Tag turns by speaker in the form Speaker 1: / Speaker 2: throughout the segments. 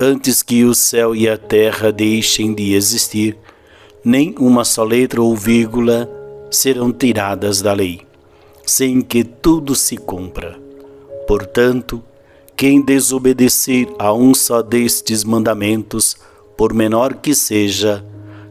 Speaker 1: antes que o céu e a terra deixem de existir, nem uma só letra ou vírgula serão tiradas da lei, sem que tudo se cumpra. Portanto, quem desobedecer a um só destes mandamentos, por menor que seja,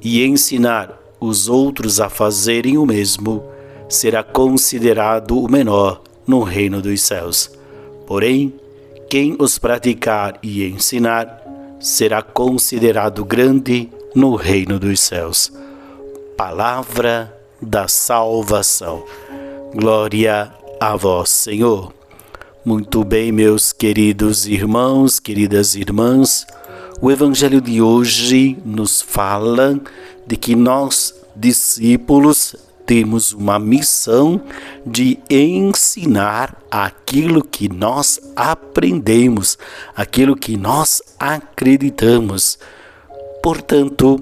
Speaker 1: e ensinar os outros a fazerem o mesmo, será considerado o menor no reino dos céus. Porém, quem os praticar e ensinar será considerado grande no reino dos céus. Palavra da salvação. Glória a vós, Senhor. Muito bem, meus queridos irmãos, queridas irmãs, o Evangelho de hoje nos fala de que nós, discípulos, temos uma missão de ensinar aquilo que nós aprendemos, aquilo que nós acreditamos. Portanto,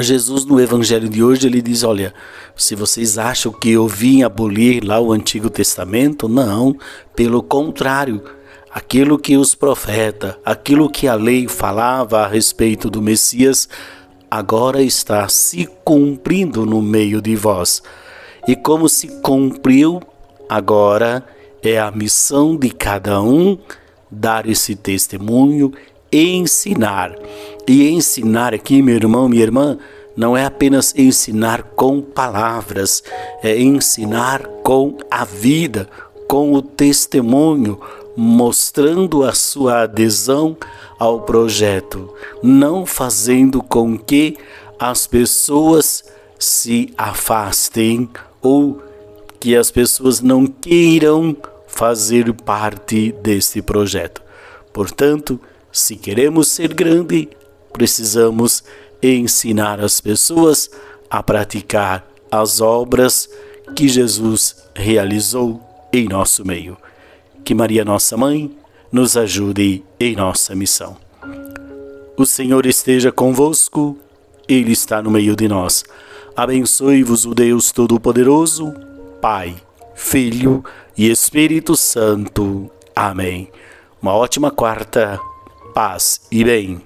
Speaker 1: Jesus no evangelho de hoje ele diz: "Olha, se vocês acham que eu vim abolir lá o Antigo Testamento, não, pelo contrário, aquilo que os profetas, aquilo que a lei falava a respeito do Messias, agora está se cumprindo no meio de vós. E como se cumpriu, agora é a missão de cada um dar esse testemunho, ensinar. E ensinar aqui, meu irmão, minha irmã, não é apenas ensinar com palavras, é ensinar com a vida, com o testemunho, mostrando a sua adesão ao projeto, não fazendo com que as pessoas se afastem ou que as pessoas não queiram fazer parte deste projeto. Portanto, se queremos ser grande, precisamos ensinar as pessoas a praticar as obras que Jesus realizou em nosso meio. Que Maria, nossa mãe, nos ajude em nossa missão. O Senhor esteja convosco, Ele está no meio de nós. Abençoe-vos o Deus Todo-Poderoso, Pai, Filho e Espírito Santo. Amém. Uma ótima quarta, paz e bem.